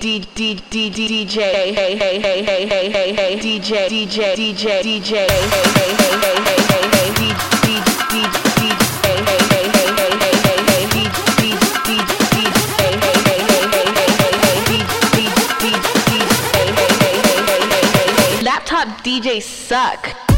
D D D D D DJ hey hey hey hey hey hey hey DJ DJ DJ DJ hey hey hey hey hey D D D D hey hey hey hey hey hey hey D D D D hey hey hey hey hey hey hey Laptop suck.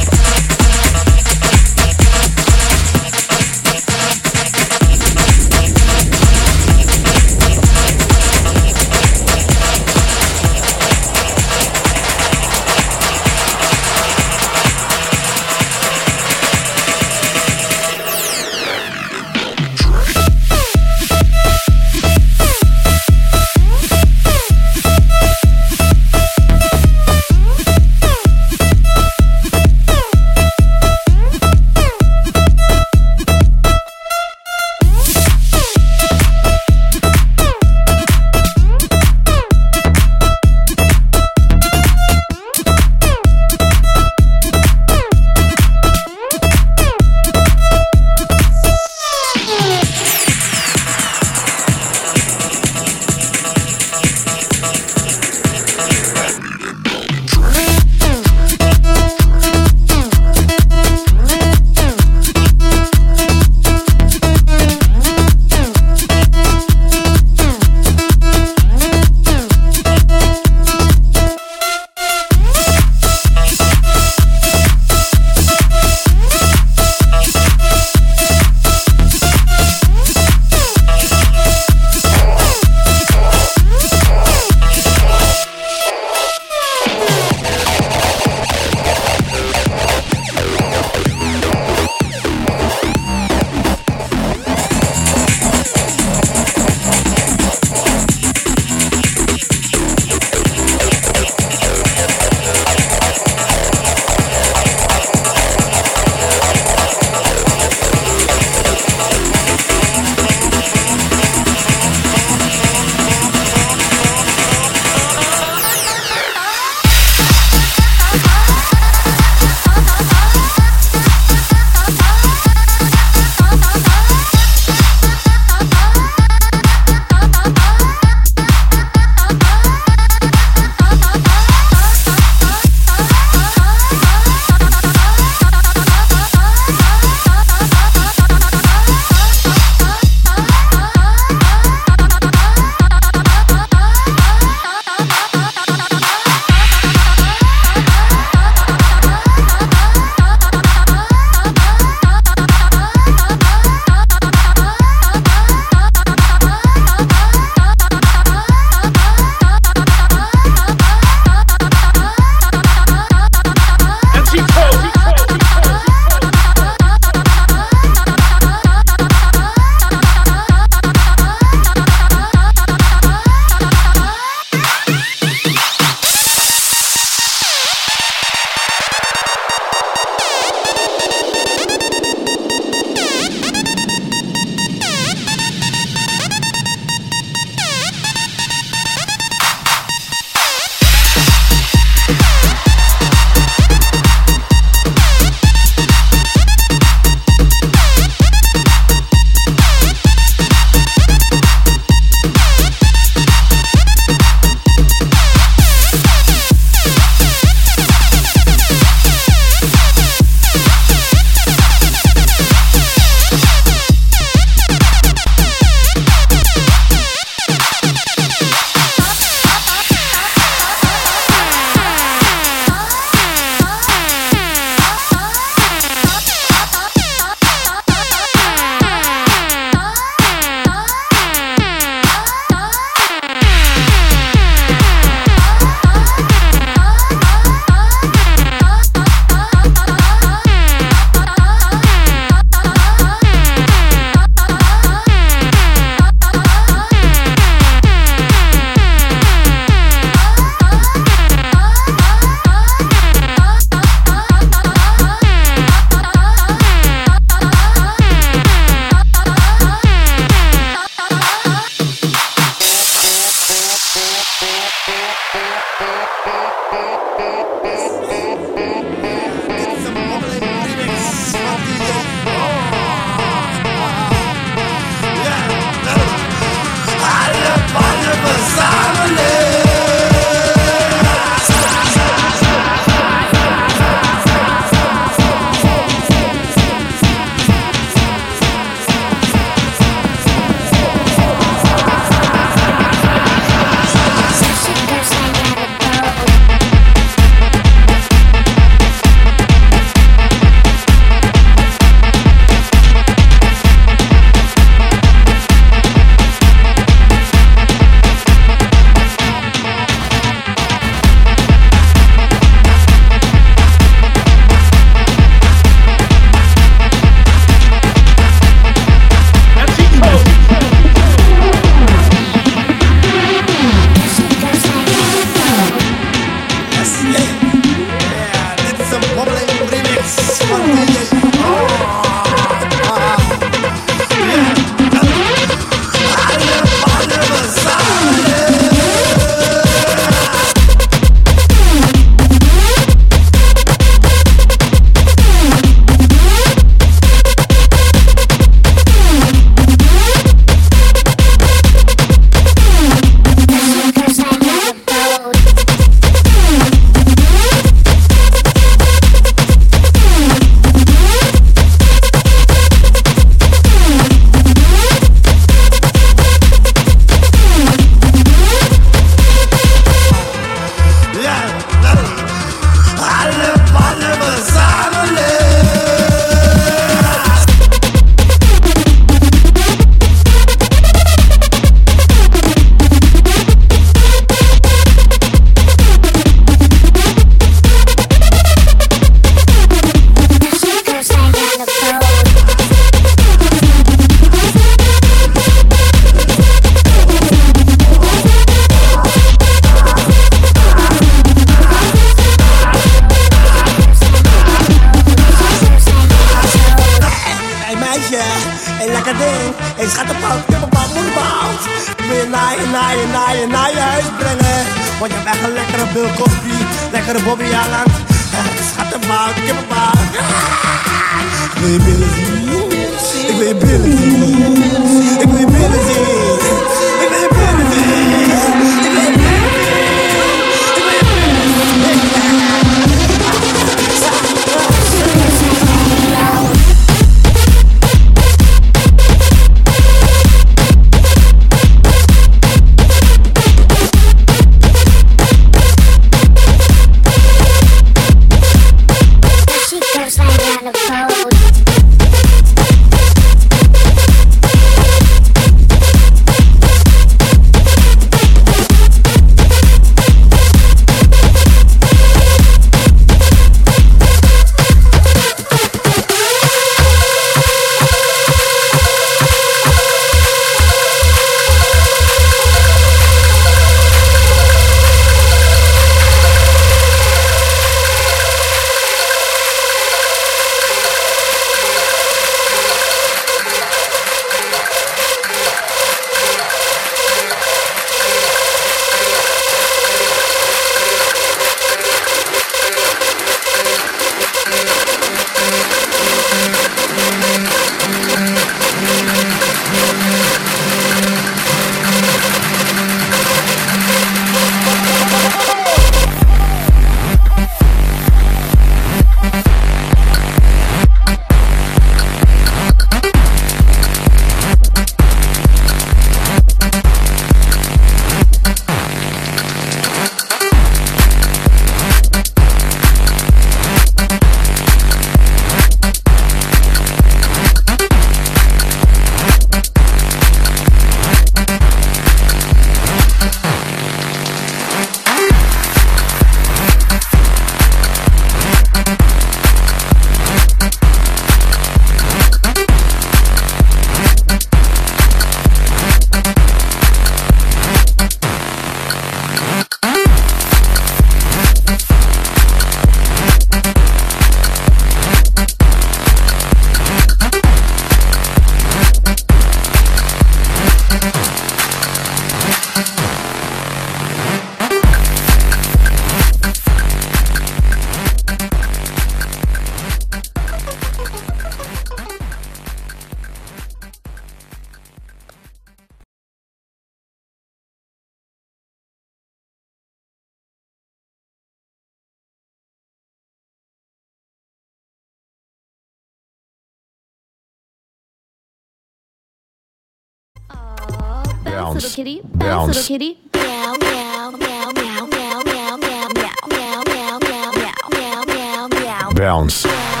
bounce, bounce, kitty, bounce, little kitty, meow, meow, meow, meow, meow, meow, meow, meow, meow, meow, meow, meow, meow, bounce.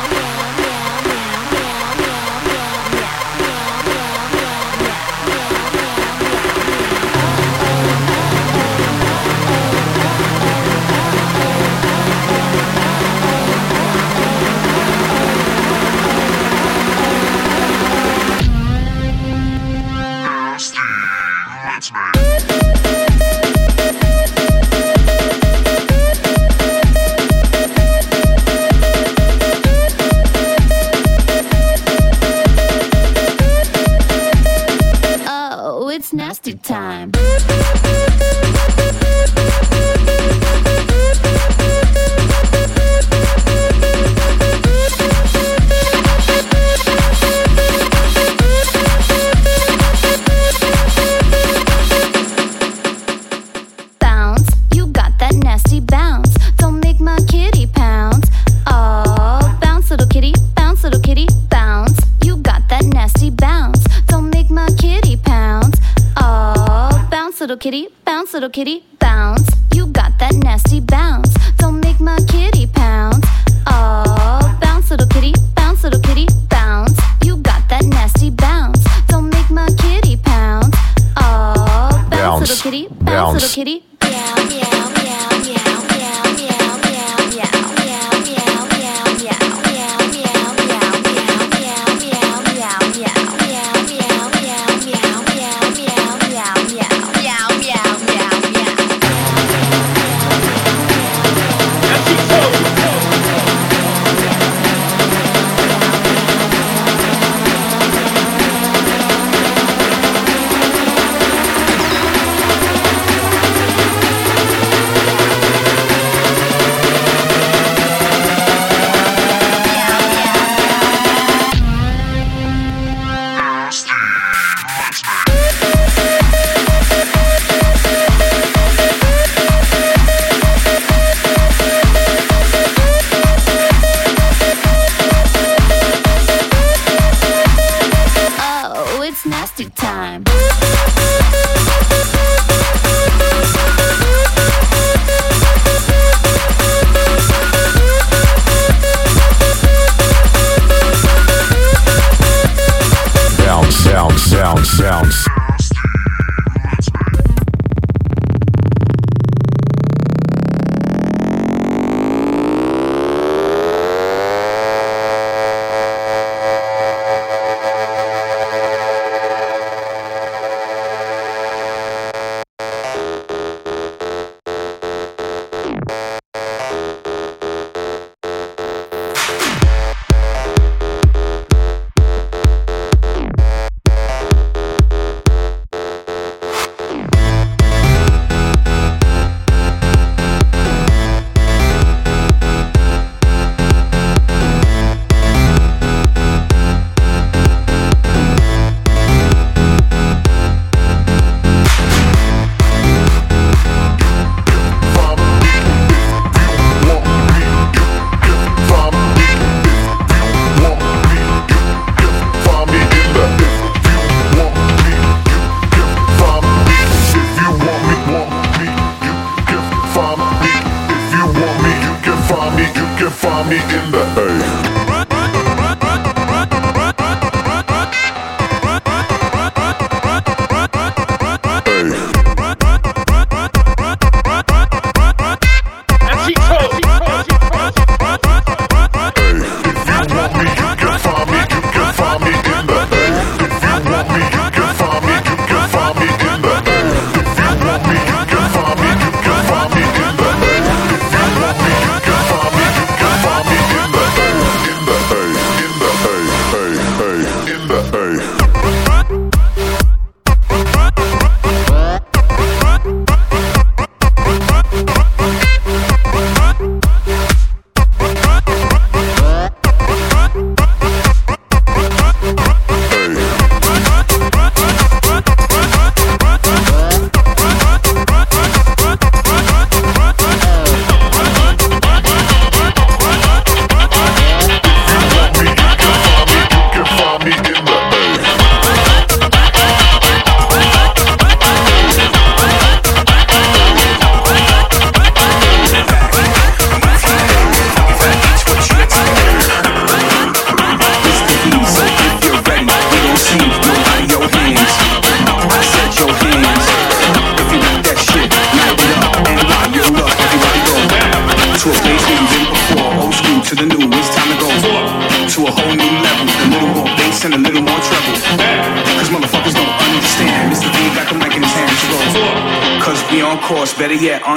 kitty bounce. You got that nasty bounce. Don't make my kitty pounce. Oh, bounce, little kitty, bounce, little kitty, bounce. You got that nasty bounce. Don't make my kitty pounce. Oh, bounce, bounce. little kitty, bounce, bounce. little kitty.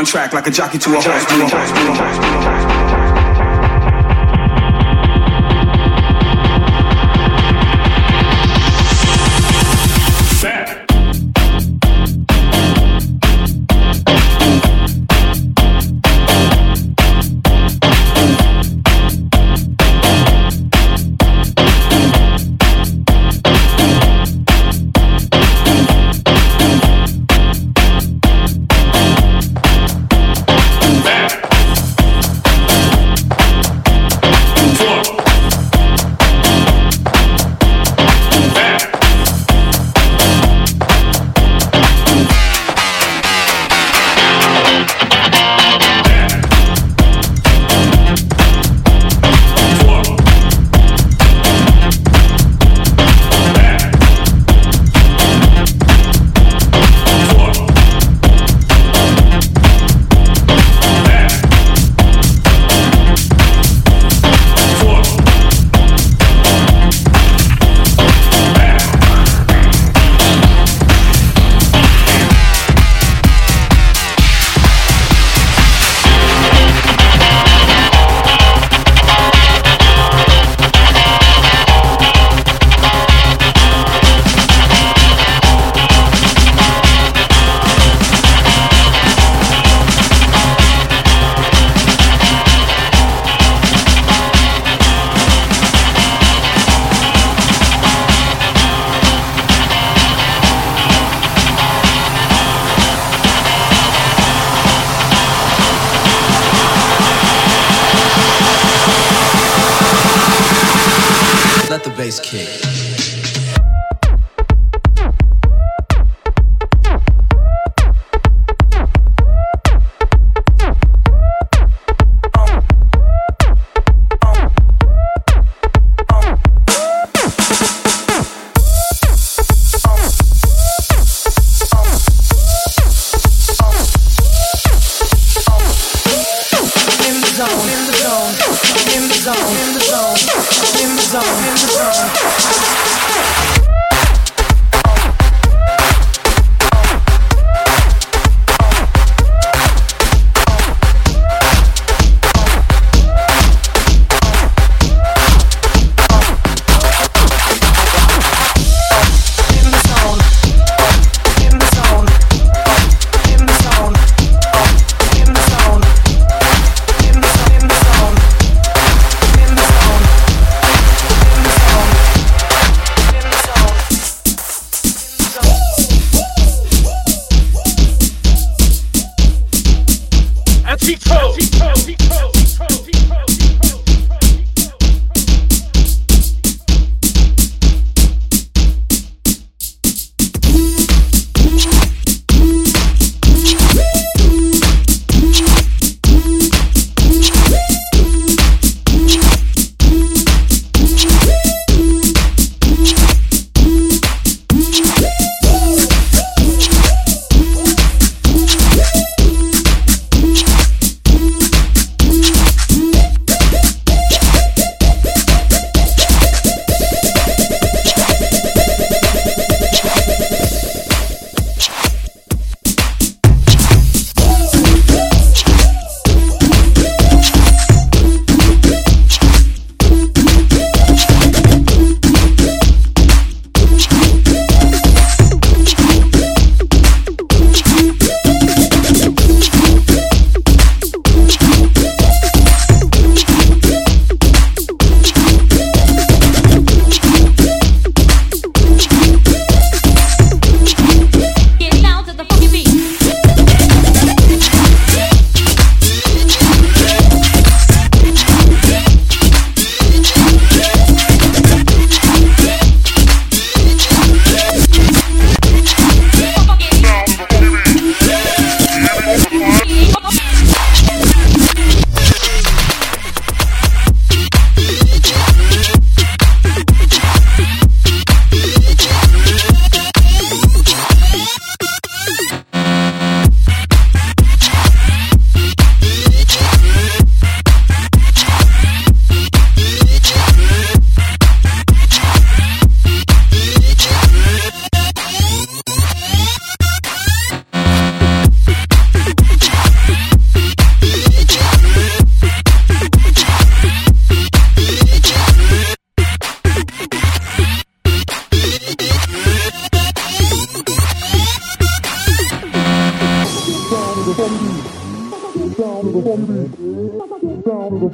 Track like a jockey to a horse.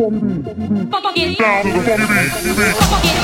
It's gonna